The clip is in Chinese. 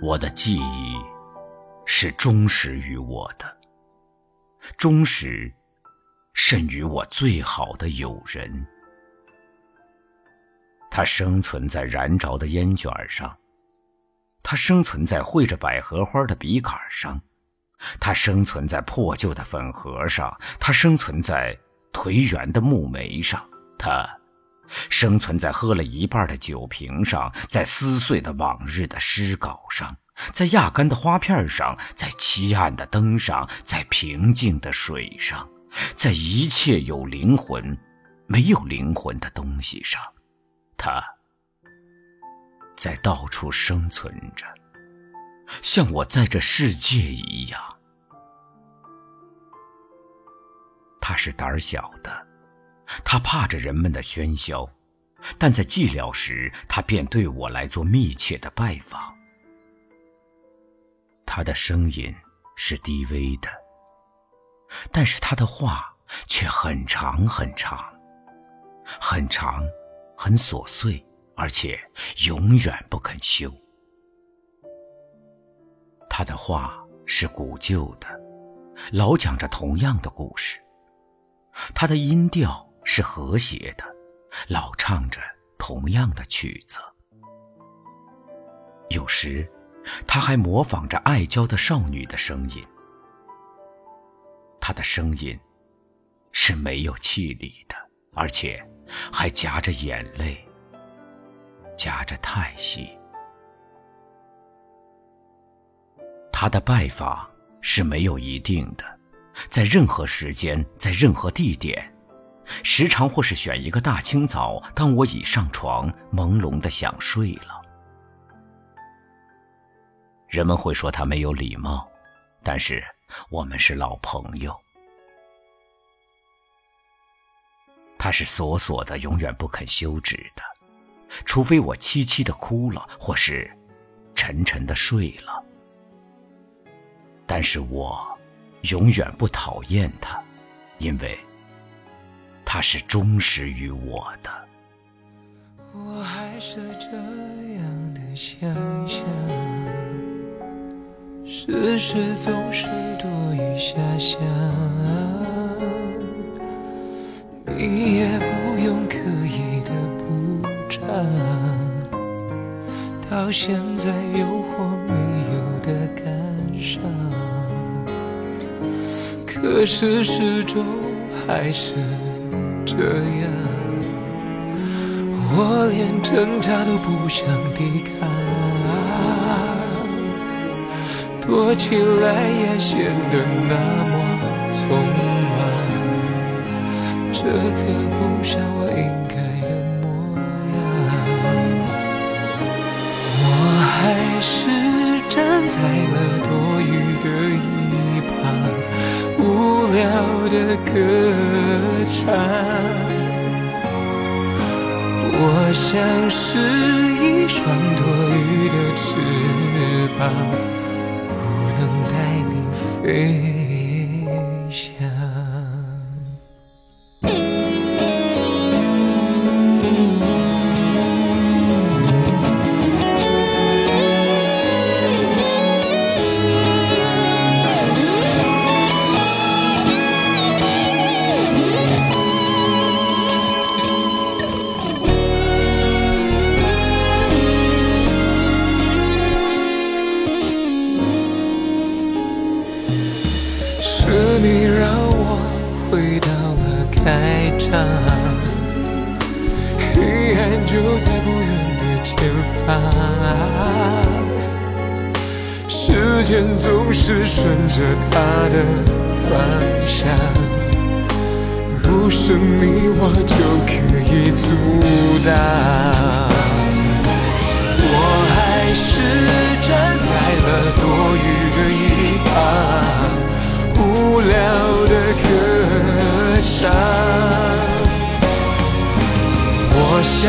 我的记忆是忠实于我的，忠实甚于我最好的友人。它生存在燃着的烟卷上，它生存在绘着百合花的笔杆上，它生存在破旧的粉盒上，它生存在颓垣的木梅上，它。生存在喝了一半的酒瓶上，在撕碎的往日的诗稿上，在压干的花片上，在漆暗的灯上，在平静的水上，在一切有灵魂、没有灵魂的东西上，它在到处生存着，像我在这世界一样。它是胆小的。他怕着人们的喧嚣，但在寂寥时，他便对我来做密切的拜访。他的声音是低微的，但是他的话却很长很长，很长，很琐碎，而且永远不肯休。他的话是古旧的，老讲着同样的故事。他的音调。是和谐的，老唱着同样的曲子。有时，他还模仿着爱娇的少女的声音。他的声音是没有气力的，而且还夹着眼泪，夹着叹息。他的拜访是没有一定的，在任何时间，在任何地点。时常或是选一个大清早，当我已上床，朦胧的想睡了。人们会说他没有礼貌，但是我们是老朋友。他是锁锁的，永远不肯休止的，除非我凄凄的哭了，或是沉沉的睡了。但是我永远不讨厌他，因为。他是忠实于我的。我还是这样的想象，事实总是多余遐想，你也不用刻意的补偿，到现在有或没有的感伤，可是始终还是。这样，我连挣扎都不想抵抗，躲起来也显得那么匆忙，这可不像我应该的模样。我还是站在了多余的一旁，无聊的歌唱。像是一双多余的翅膀，不能带你飞。时间总是顺着它的方向，不是你我就可以阻挡。我还是站在了多余的一旁。无聊的歌唱，我想